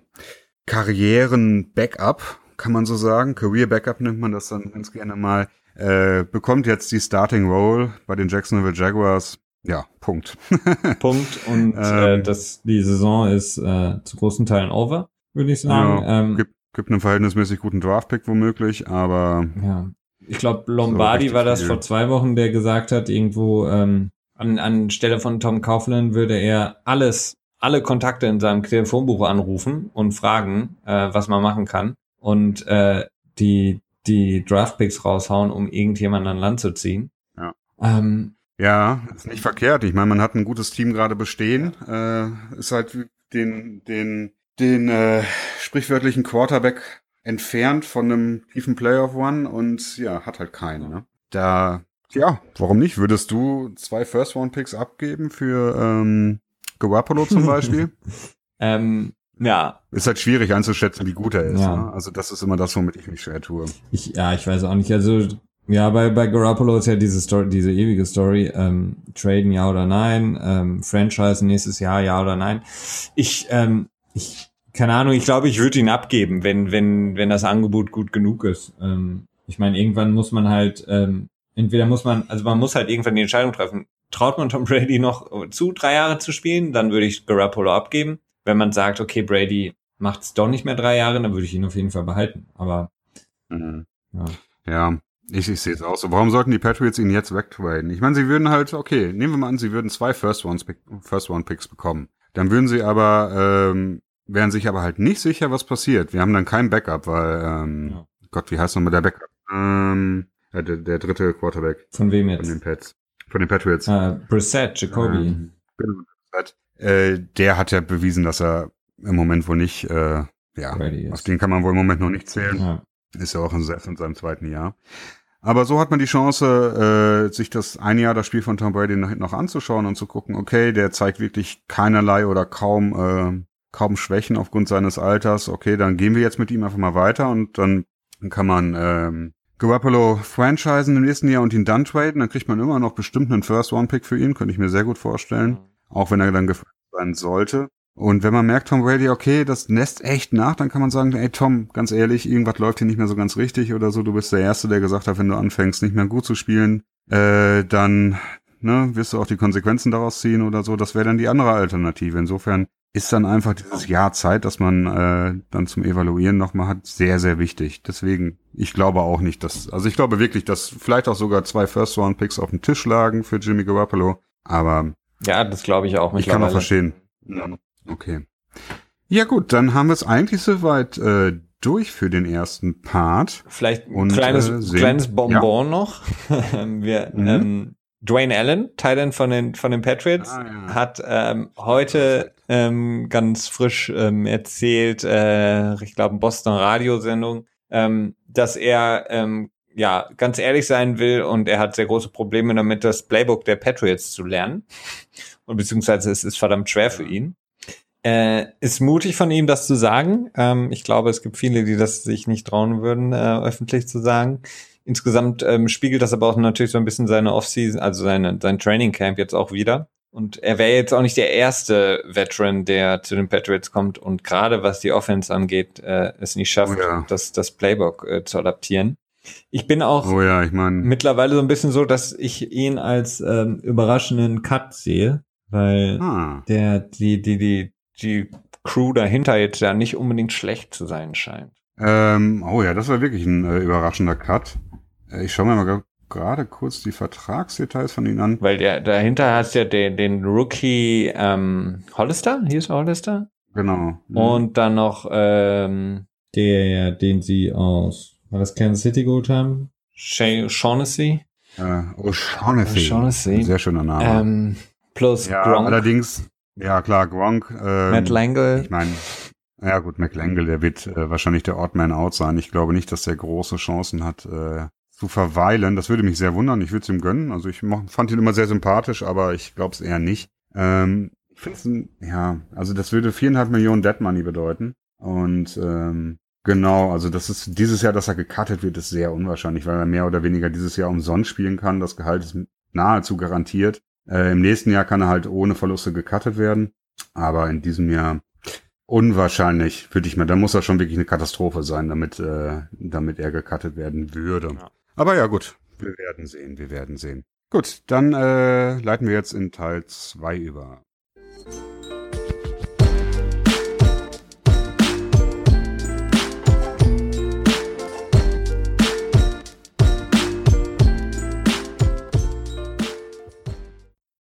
Karrieren-Backup, kann man so sagen, Career-Backup nennt man das dann ganz gerne mal, äh, bekommt jetzt die Starting Role bei den Jacksonville Jaguars. Ja, Punkt. Punkt und äh, ähm, das, die Saison ist äh, zu großen Teilen over würde ich sagen. Ja, ähm, gibt, gibt einen verhältnismäßig guten Draftpick womöglich, aber. Ja. Ich glaube, Lombardi so war das viel. vor zwei Wochen, der gesagt hat, irgendwo ähm, an, an Stelle von Tom Kaufland würde er alles, alle Kontakte in seinem Telefonbuch anrufen und fragen, äh, was man machen kann. Und äh, die, die Draftpicks raushauen, um irgendjemanden an Land zu ziehen. Ja. Ähm, ja, ist nicht verkehrt. Ich meine, man hat ein gutes Team gerade bestehen. Äh, ist halt den, den den äh, sprichwörtlichen Quarterback entfernt von einem tiefen Playoff One und ja, hat halt keinen. Ne? Da, ja, warum nicht? Würdest du zwei First Round Picks abgeben für ähm, Garoppolo zum Beispiel? ähm, ja. Ist halt schwierig einzuschätzen, wie gut er ist. Ja. Ne? Also das ist immer das, womit ich mich schwer tue. Ich, ja, ich weiß auch nicht. Also ja, bei, bei Garoppolo ist ja diese Story, diese ewige Story, ähm, traden ja oder nein, ähm, Franchise nächstes Jahr ja oder nein. Ich, ähm, ich keine Ahnung, ich glaube, ich würde ihn abgeben, wenn, wenn, wenn das Angebot gut genug ist. Ähm, ich meine, irgendwann muss man halt, ähm, entweder muss man, also man muss halt irgendwann die Entscheidung treffen. Traut man Tom Brady noch zu, drei Jahre zu spielen, dann würde ich Garoppolo abgeben. Wenn man sagt, okay, Brady macht es doch nicht mehr drei Jahre, dann würde ich ihn auf jeden Fall behalten. Aber mhm. ja. ja. Ich, ich sehe es auch so. Warum sollten die Patriots ihn jetzt wegtraden? Ich meine, sie würden halt, okay, nehmen wir mal an, sie würden zwei First-One-Picks bekommen. Dann würden sie aber ähm, wären sich aber halt nicht sicher, was passiert. Wir haben dann kein Backup, weil, ähm, ja. Gott, wie heißt nochmal der Backup? Ähm, der, der dritte Quarterback. Von wem jetzt? Von den Pets. Von den Patriots. Uh, Brissett, Jacoby. Ähm, genau, äh, der hat ja bewiesen, dass er im Moment wohl nicht, äh, ja, auf den kann man wohl im Moment noch nicht zählen. Ja. Ist ja auch in, in seinem zweiten Jahr. Aber so hat man die Chance, äh, sich das ein Jahr das Spiel von Tom Brady noch, noch anzuschauen und zu gucken, okay, der zeigt wirklich keinerlei oder kaum äh, kaum Schwächen aufgrund seines Alters. Okay, dann gehen wir jetzt mit ihm einfach mal weiter und dann kann man ähm, Garoppolo franchisen im nächsten Jahr und ihn dann traden. Dann kriegt man immer noch bestimmt einen First-One-Pick für ihn, könnte ich mir sehr gut vorstellen. Auch wenn er dann gefragt sein sollte. Und wenn man merkt, Tom Brady, okay, das Nest echt nach, dann kann man sagen, ey Tom, ganz ehrlich, irgendwas läuft hier nicht mehr so ganz richtig oder so. Du bist der Erste, der gesagt hat, wenn du anfängst, nicht mehr gut zu spielen, äh, dann ne, wirst du auch die Konsequenzen daraus ziehen oder so. Das wäre dann die andere Alternative. Insofern ist dann einfach dieses Jahr Zeit, dass man äh, dann zum Evaluieren nochmal hat, sehr, sehr wichtig. Deswegen, ich glaube auch nicht, dass, also ich glaube wirklich, dass vielleicht auch sogar zwei First-Round-Picks auf dem Tisch lagen für Jimmy Garoppolo. Aber ja, das glaube ich auch. Ich kann auch verstehen. Okay. Ja gut, dann haben wir es eigentlich soweit äh, durch für den ersten Part. Vielleicht ein kleines, äh, kleines Bonbon ja. noch. wir, mhm. ähm, Dwayne Allen, Thailand von den von den Patriots, ah, ja. hat ähm, heute ähm, ganz frisch ähm, erzählt, äh, ich glaube, Boston Radiosendung, ähm, dass er ähm, ja ganz ehrlich sein will und er hat sehr große Probleme damit, das Playbook der Patriots zu lernen und beziehungsweise es ist verdammt schwer für ihn. Äh, ist mutig von ihm, das zu sagen. Ähm, ich glaube, es gibt viele, die das sich nicht trauen würden, äh, öffentlich zu sagen. Insgesamt ähm, spiegelt das aber auch natürlich so ein bisschen seine Offseason, also seine, sein Training Camp jetzt auch wieder. Und er wäre jetzt auch nicht der erste Veteran, der zu den Patriots kommt und gerade was die Offense angeht, äh, es nicht schafft, oh ja. das, das Playbook äh, zu adaptieren. Ich bin auch oh ja, ich mein, mittlerweile so ein bisschen so, dass ich ihn als ähm, überraschenden Cut sehe, weil ah. der die die die die Crew dahinter jetzt ja nicht unbedingt schlecht zu sein scheint. Ähm, oh ja, das war wirklich ein äh, überraschender Cut. Äh, ich schaue mir mal gerade kurz die Vertragsdetails von ihnen an. Weil der dahinter hast ja den, den Rookie ähm, Hollister, hier ist Hollister. Genau. Mhm. Und dann noch ähm, der, den sie aus, war das Kansas City geholt haben? Shaughnessy. Äh, O'Shaughnessy. O'Shaughnessy. Sehr schöner Name. Ähm, plus ja, Gronk. Allerdings, ja klar, Gronk. Ähm, Matt Langle. Ich meine, ja gut, McLangle, der wird äh, wahrscheinlich der Odd Man Out sein. Ich glaube nicht, dass der große Chancen hat äh, zu verweilen. Das würde mich sehr wundern. Ich würde es ihm gönnen. Also ich fand ihn immer sehr sympathisch, aber ich glaube es eher nicht. Ähm, ich finde ja, also das würde viereinhalb Millionen Dead Money bedeuten. Und ähm, genau, also das ist dieses Jahr, dass er gecuttet wird, ist sehr unwahrscheinlich, weil er mehr oder weniger dieses Jahr umsonst spielen kann. Das Gehalt ist nahezu garantiert. Äh, Im nächsten Jahr kann er halt ohne Verluste gecuttet werden. Aber in diesem Jahr unwahrscheinlich, würde ich mal. Da muss er schon wirklich eine Katastrophe sein, damit, äh, damit er gecuttet werden würde. Ja. Aber ja, gut. Wir werden sehen, wir werden sehen. Gut, dann äh, leiten wir jetzt in Teil 2 über.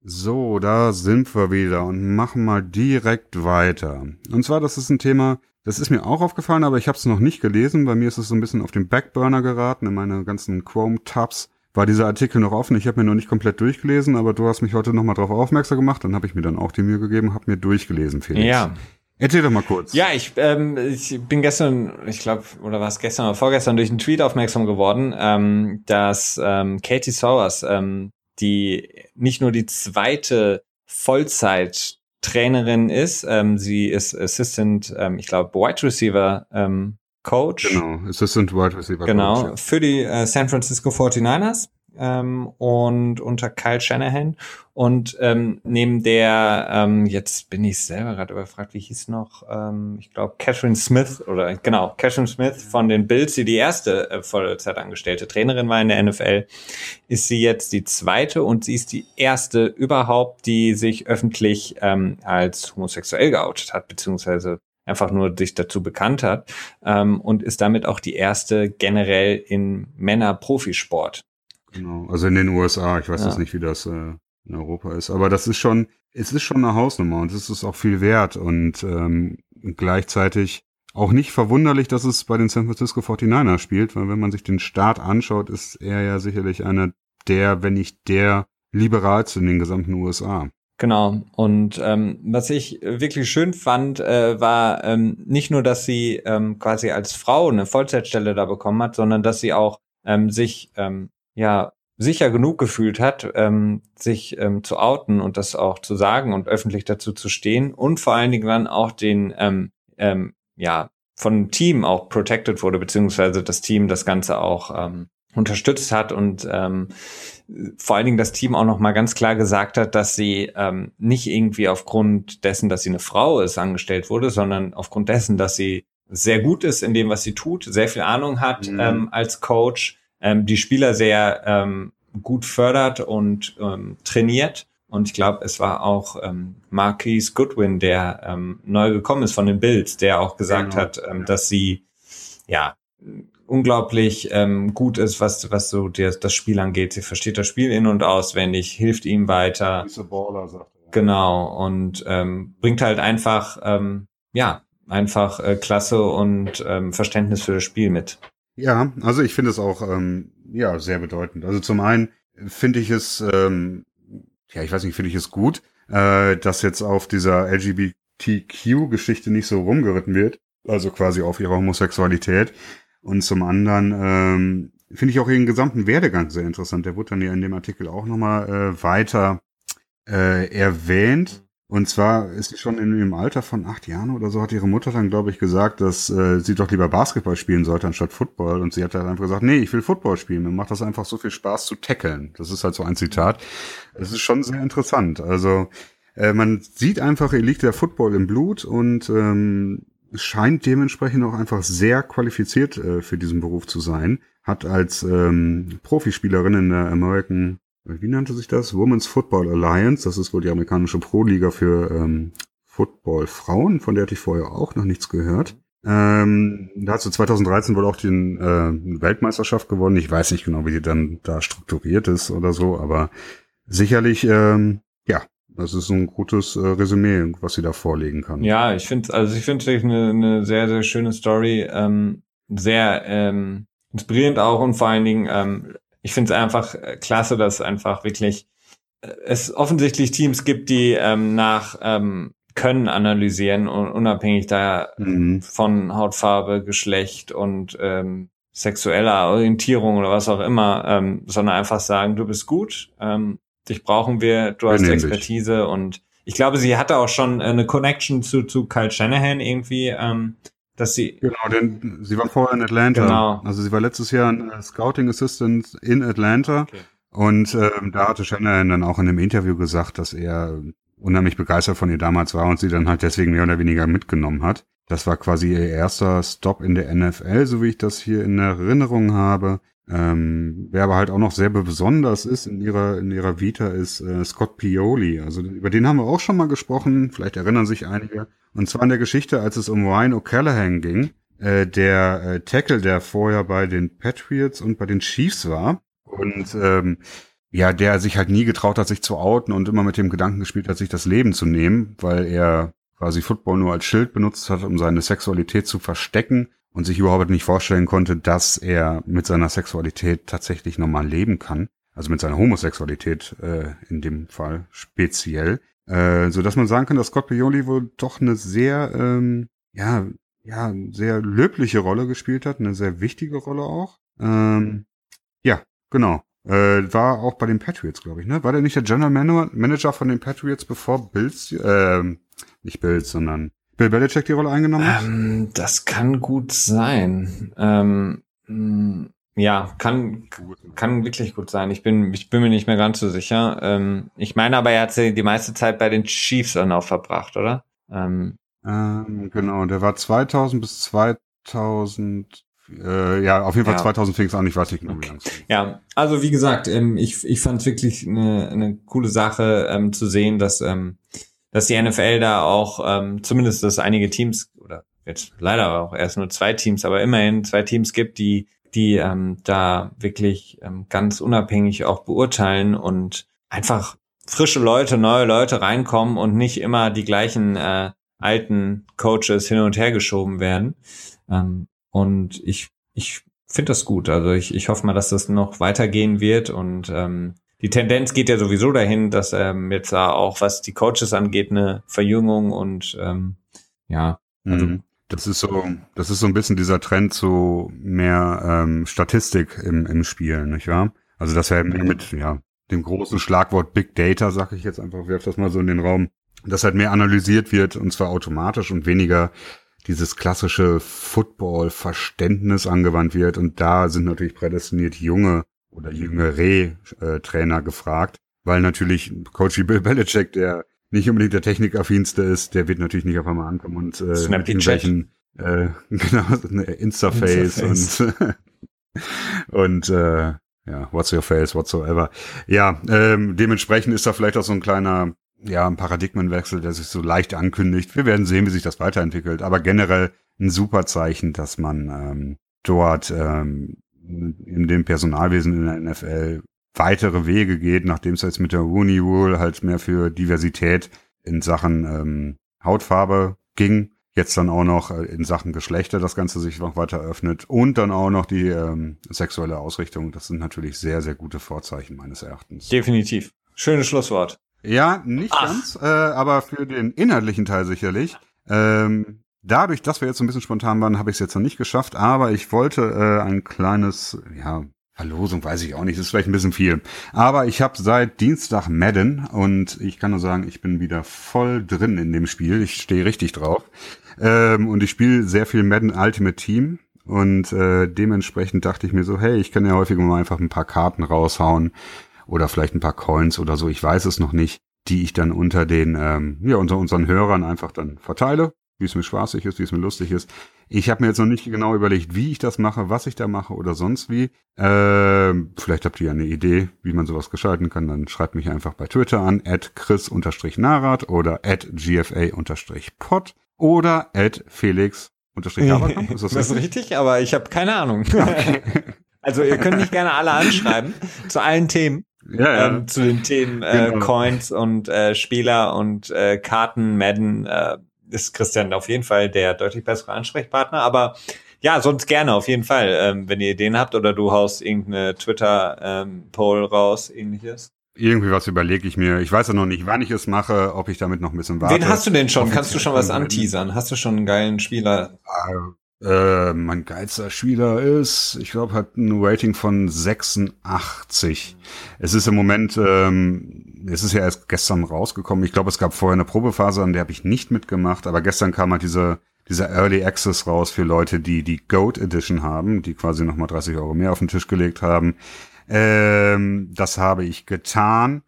So, da sind wir wieder und machen mal direkt weiter. Und zwar, das ist ein Thema, das ist mir auch aufgefallen, aber ich habe es noch nicht gelesen. Bei mir ist es so ein bisschen auf den Backburner geraten. In meine ganzen Chrome-Tabs war dieser Artikel noch offen. Ich habe mir noch nicht komplett durchgelesen, aber du hast mich heute nochmal darauf aufmerksam gemacht. Dann habe ich mir dann auch die Mühe gegeben, habe mir durchgelesen, Felix. Ja. Erzähl doch mal kurz. Ja, ich, ähm, ich bin gestern, ich glaube, oder war es gestern oder vorgestern durch einen Tweet aufmerksam geworden, ähm, dass ähm, Katie Sowers ähm, die nicht nur die zweite Vollzeit-Trainerin ist, ähm, sie ist Assistant, ähm, ich glaube, Wide Receiver ähm, Coach. Genau, Assistant Wide Receiver genau, Coach. Genau, für die äh, San Francisco 49ers ähm, und unter Kyle Shanahan. Und ähm, neben der, ähm, jetzt bin ich selber gerade überfragt, wie hieß noch, ähm, ich glaube Catherine Smith oder genau, Catherine Smith von den Bills, die die erste äh, Vollzeitangestellte Trainerin war in der NFL, ist sie jetzt die zweite und sie ist die erste überhaupt, die sich öffentlich ähm, als homosexuell geoutet hat, beziehungsweise einfach nur sich dazu bekannt hat ähm, und ist damit auch die erste generell in Männer-Profisport. Genau, also in den USA. Ich weiß ja. jetzt nicht, wie das äh, in Europa ist, aber das ist schon, es ist schon eine Hausnummer und es ist auch viel wert und ähm, gleichzeitig auch nicht verwunderlich, dass es bei den San Francisco 49ers spielt, weil wenn man sich den Start anschaut, ist er ja sicherlich einer der, wenn nicht der liberalste in den gesamten USA. Genau. Und ähm, was ich wirklich schön fand, äh, war ähm, nicht nur, dass sie ähm, quasi als Frau eine Vollzeitstelle da bekommen hat, sondern dass sie auch ähm, sich ähm, ja sicher genug gefühlt hat, ähm, sich ähm, zu outen und das auch zu sagen und öffentlich dazu zu stehen und vor allen Dingen dann auch den ähm, ähm, ja von Team auch protected wurde beziehungsweise das Team das Ganze auch ähm, unterstützt hat und ähm, vor allen Dingen das Team auch noch mal ganz klar gesagt hat, dass sie ähm, nicht irgendwie aufgrund dessen, dass sie eine Frau ist, angestellt wurde, sondern aufgrund dessen, dass sie sehr gut ist in dem, was sie tut, sehr viel Ahnung hat mhm. ähm, als Coach, ähm, die Spieler sehr ähm, gut fördert und ähm, trainiert. Und ich glaube, es war auch ähm, Marquise Goodwin, der ähm, neu gekommen ist von den Bills, der auch gesagt genau. hat, ähm, dass sie ja unglaublich ähm, gut ist, was, was so der, das Spiel angeht. Sie versteht das Spiel in- und auswendig, hilft ihm weiter. Baller, sagt er. Genau, und ähm, bringt halt einfach, ähm, ja, einfach äh, Klasse und ähm, Verständnis für das Spiel mit. Ja, also ich finde es auch ähm, ja sehr bedeutend. Also zum einen finde ich es, ähm, ja, ich weiß nicht, finde ich es gut, äh, dass jetzt auf dieser LGBTQ-Geschichte nicht so rumgeritten wird, also quasi auf ihre Homosexualität. Und zum anderen ähm, finde ich auch ihren gesamten Werdegang sehr interessant. Der wurde dann ja in dem Artikel auch nochmal äh, weiter äh, erwähnt. Und zwar ist sie schon in dem Alter von acht Jahren oder so, hat ihre Mutter dann, glaube ich, gesagt, dass äh, sie doch lieber Basketball spielen sollte anstatt Football. Und sie hat dann einfach gesagt, nee, ich will Football spielen. Mir macht das einfach so viel Spaß zu tackeln. Das ist halt so ein Zitat. Das ist schon sehr interessant. Also äh, man sieht einfach, ihr liegt der Football im Blut und ähm, scheint dementsprechend auch einfach sehr qualifiziert äh, für diesen Beruf zu sein. Hat als ähm, Profispielerin in der American wie nannte sich das? Women's Football Alliance. Das ist wohl die amerikanische Pro-Liga für ähm, Football-Frauen, von der hatte ich vorher auch noch nichts gehört. Ähm, da hat sie 2013 wohl auch die äh, Weltmeisterschaft gewonnen. Ich weiß nicht genau, wie die dann da strukturiert ist oder so, aber sicherlich, ähm, ja, das ist ein gutes äh, Resümee, was sie da vorlegen kann. Ja, ich finde, also ich finde es eine, eine sehr, sehr schöne Story, ähm, sehr ähm, inspirierend auch und vor allen Dingen ähm, ich finde es einfach äh, klasse, dass einfach wirklich äh, es offensichtlich Teams gibt, die ähm, nach ähm, Können analysieren und unabhängig da mhm. von Hautfarbe, Geschlecht und ähm, sexueller Orientierung oder was auch immer, ähm, sondern einfach sagen, du bist gut, ähm, dich brauchen wir, du hast Expertise und ich glaube, sie hatte auch schon eine Connection zu, zu Kyle Shanahan irgendwie, ähm, dass sie. Genau, denn sie war vorher in Atlanta. Genau. Also sie war letztes Jahr ein äh, Scouting Assistant in Atlanta. Okay. Und ähm, da hatte Shannon dann auch in einem Interview gesagt, dass er unheimlich begeistert von ihr damals war und sie dann halt deswegen mehr oder weniger mitgenommen hat. Das war quasi ihr erster Stop in der NFL, so wie ich das hier in Erinnerung habe. Ähm, wer aber halt auch noch sehr besonders ist in ihrer, in ihrer Vita ist äh, Scott Pioli. Also über den haben wir auch schon mal gesprochen, vielleicht erinnern sich einige. Und zwar in der Geschichte, als es um Ryan O'Callaghan ging, äh, der äh, Tackle, der vorher bei den Patriots und bei den Chiefs war. Und ähm, ja, der sich halt nie getraut hat, sich zu outen und immer mit dem Gedanken gespielt hat, sich das Leben zu nehmen, weil er quasi Football nur als Schild benutzt hat, um seine Sexualität zu verstecken und sich überhaupt nicht vorstellen konnte, dass er mit seiner Sexualität tatsächlich normal leben kann. Also mit seiner Homosexualität äh, in dem Fall speziell. Äh, so dass man sagen kann, dass Scott Pioli wohl doch eine sehr, ähm, ja, ja, sehr löbliche Rolle gespielt hat, eine sehr wichtige Rolle auch. Ähm, ja, genau. Äh, war auch bei den Patriots, glaube ich, ne? War der nicht der General Manager von den Patriots, bevor Bills, äh, nicht Bills, sondern Bill Belichick die Rolle eingenommen hat? Ähm, das kann gut sein. Ähm, mh, ja, kann, kann wirklich gut sein. Ich bin, ich bin mir nicht mehr ganz so sicher. Ähm, ich meine aber, er hat die meiste Zeit bei den Chiefs dann auch verbracht, oder? Ähm, ähm, genau, der war 2000 bis 2000, äh, ja, auf jeden Fall ja. 2000 fing es an, ich weiß nicht genau, wie lange Ja, also wie gesagt, ähm, ich, ich fand es wirklich eine, eine coole Sache ähm, zu sehen, dass ähm, dass die NFL da auch ähm, zumindest dass einige Teams oder jetzt leider auch erst nur zwei Teams, aber immerhin zwei Teams gibt, die die ähm, da wirklich ähm, ganz unabhängig auch beurteilen und einfach frische Leute, neue Leute reinkommen und nicht immer die gleichen äh, alten Coaches hin und her geschoben werden. Ähm, und ich ich finde das gut. Also ich, ich hoffe mal, dass das noch weitergehen wird und ähm, die Tendenz geht ja sowieso dahin, dass ähm, jetzt da auch, was die Coaches angeht, eine Verjüngung und ähm, ja. Also, mhm. Das ist so, das ist so ein bisschen dieser Trend zu mehr ähm, Statistik im, im Spiel, nicht wahr? Also dass er mit ja dem großen Schlagwort Big Data, sag ich jetzt einfach, werf das mal so in den Raum, dass halt mehr analysiert wird und zwar automatisch und weniger dieses klassische Football-Verständnis angewandt wird. Und da sind natürlich prädestiniert junge oder jüngere äh, Trainer gefragt, weil natürlich Coach Bill Belichick, der nicht unbedingt der Technikaffinste ist, der wird natürlich nicht auf einmal ankommen und äh, mit irgendwelchen äh, genau, eine Instaface, Instaface. und und äh, ja, what's your face, whatsoever. Ja, ähm, dementsprechend ist da vielleicht auch so ein kleiner ja, ein Paradigmenwechsel, der sich so leicht ankündigt. Wir werden sehen, wie sich das weiterentwickelt. Aber generell ein super Zeichen, dass man ähm, dort ähm, in dem Personalwesen in der NFL weitere Wege geht, nachdem es jetzt mit der Rooney Rule halt mehr für Diversität in Sachen ähm, Hautfarbe ging, jetzt dann auch noch äh, in Sachen Geschlechter das Ganze sich noch weiter öffnet und dann auch noch die ähm, sexuelle Ausrichtung. Das sind natürlich sehr, sehr gute Vorzeichen meines Erachtens. Definitiv. Schönes Schlusswort. Ja, nicht Ach. ganz, äh, aber für den inhaltlichen Teil sicherlich. Ähm, dadurch, dass wir jetzt so ein bisschen spontan waren, habe ich es jetzt noch nicht geschafft, aber ich wollte äh, ein kleines, ja, Verlosung weiß ich auch nicht, ist vielleicht ein bisschen viel. Aber ich habe seit Dienstag Madden und ich kann nur sagen, ich bin wieder voll drin in dem Spiel. Ich stehe richtig drauf. Ähm, und ich spiele sehr viel Madden Ultimate Team. Und äh, dementsprechend dachte ich mir so, hey, ich kann ja häufig mal einfach ein paar Karten raushauen oder vielleicht ein paar Coins oder so, ich weiß es noch nicht, die ich dann unter den, ähm, ja, unter unseren Hörern einfach dann verteile wie es mir spaßig ist, wie es mir lustig ist. Ich habe mir jetzt noch nicht genau überlegt, wie ich das mache, was ich da mache oder sonst wie. Äh, vielleicht habt ihr ja eine Idee, wie man sowas gestalten kann. Dann schreibt mich einfach bei Twitter an, at chris-narat oder at gfa-pod oder at felix ist das, das ist richtig, aber ich habe keine Ahnung. Okay. also ihr könnt mich gerne alle anschreiben zu allen Themen. Ja, ja. Ähm, zu den Themen äh, genau. Coins und äh, Spieler und äh, Karten, Madden, äh, ist Christian auf jeden Fall der deutlich bessere Ansprechpartner, aber ja, sonst gerne auf jeden Fall, ähm, wenn ihr Ideen habt oder du haust irgendeine Twitter-Poll ähm, raus, ähnliches. Irgendwie was überlege ich mir. Ich weiß ja noch nicht, wann ich es mache, ob ich damit noch ein bisschen warte. Wen hast du denn schon? Kannst du schon was anteasern? Hast du schon einen geilen Spieler? Äh, mein geilster Spieler ist, ich glaube, hat ein Rating von 86. Es ist im Moment, ähm, es ist ja erst gestern rausgekommen. Ich glaube, es gab vorher eine Probephase, an der habe ich nicht mitgemacht, aber gestern kam halt diese, dieser Early Access raus für Leute, die die Goat Edition haben, die quasi nochmal 30 Euro mehr auf den Tisch gelegt haben. Ähm, das habe ich getan.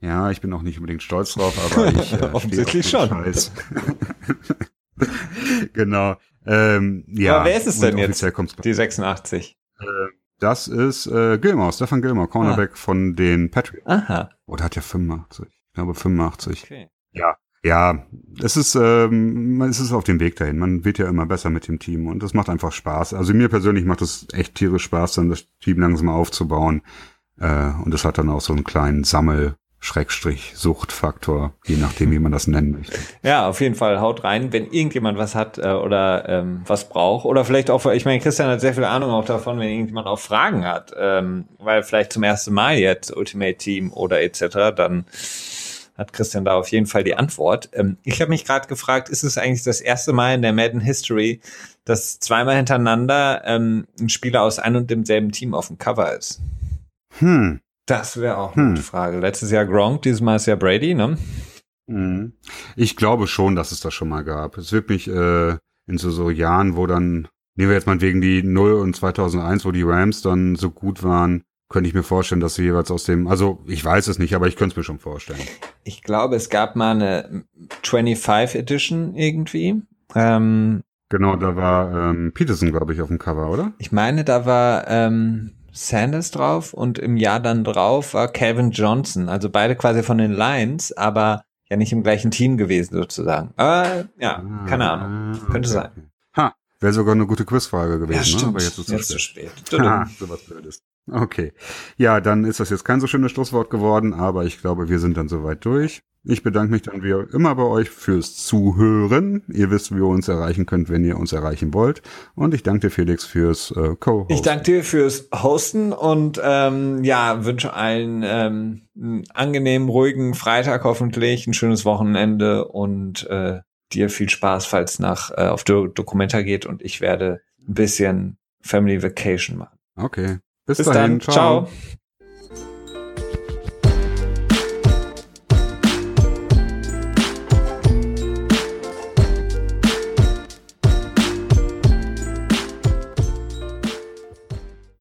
Ja, ich bin auch nicht unbedingt stolz drauf, aber ich äh, offensichtlich schon. genau. Ähm, ja. Aber wer ist es denn jetzt? Die 86. Äh, das ist äh, Gilmore, Stefan Gilmore, Cornerback ah. von den Patriots. Aha. Oder hat er 85? Ich glaube 85. Okay. Ja, ja, es ist, ähm, es ist auf dem Weg dahin. Man wird ja immer besser mit dem Team und das macht einfach Spaß. Also mir persönlich macht es echt tierisch Spaß, dann das Team langsam aufzubauen. Äh, und es hat dann auch so einen kleinen Sammel, Schrägstrich Suchtfaktor, je nachdem, wie man das nennen möchte. Ja, auf jeden Fall haut rein, wenn irgendjemand was hat äh, oder ähm, was braucht oder vielleicht auch, ich meine, Christian hat sehr viel Ahnung auch davon, wenn irgendjemand auch Fragen hat, ähm, weil vielleicht zum ersten Mal jetzt Ultimate Team oder etc., dann hat Christian da auf jeden Fall die Antwort. Ähm, ich habe mich gerade gefragt, ist es eigentlich das erste Mal in der Madden History, dass zweimal hintereinander ähm, ein Spieler aus einem und demselben Team auf dem Cover ist? Hm. Das wäre auch eine hm. gute Frage. Letztes Jahr Gronk, dieses Mal ist ja Brady, ne? Hm. Ich glaube schon, dass es das schon mal gab. Es wird mich äh, in so, so Jahren, wo dann, nehmen wir jetzt mal wegen die 0 und 2001, wo die Rams dann so gut waren, könnte ich mir vorstellen, dass sie jeweils aus dem, also ich weiß es nicht, aber ich könnte es mir schon vorstellen. Ich glaube, es gab mal eine 25 Edition irgendwie. Ähm, genau, da war ähm, Peterson, glaube ich, auf dem Cover, oder? Ich meine, da war ähm, Sanders drauf und im Jahr dann drauf war Calvin Johnson. Also beide quasi von den Lions, aber ja nicht im gleichen Team gewesen sozusagen. Aber ja, ah, keine Ahnung. Könnte okay. sein. Ha, wäre sogar eine gute Quizfrage gewesen, ja, stimmt. ne? aber jetzt ist es zu spät. Ha, sowas Blödes. Okay. Ja, dann ist das jetzt kein so schönes Schlusswort geworden, aber ich glaube, wir sind dann soweit durch. Ich bedanke mich dann wie immer bei euch fürs Zuhören. Ihr wisst, wie ihr uns erreichen könnt, wenn ihr uns erreichen wollt. Und ich danke dir, Felix, fürs äh, Co-Hosten. Ich danke dir fürs Hosten und ähm, ja, wünsche allen ähm, einen angenehmen, ruhigen Freitag hoffentlich, ein schönes Wochenende und äh, dir viel Spaß, falls nach äh, auf Do Dokumenta geht und ich werde ein bisschen Family Vacation machen. Okay. Bis, Bis dahin. dann. Ciao. Ciao.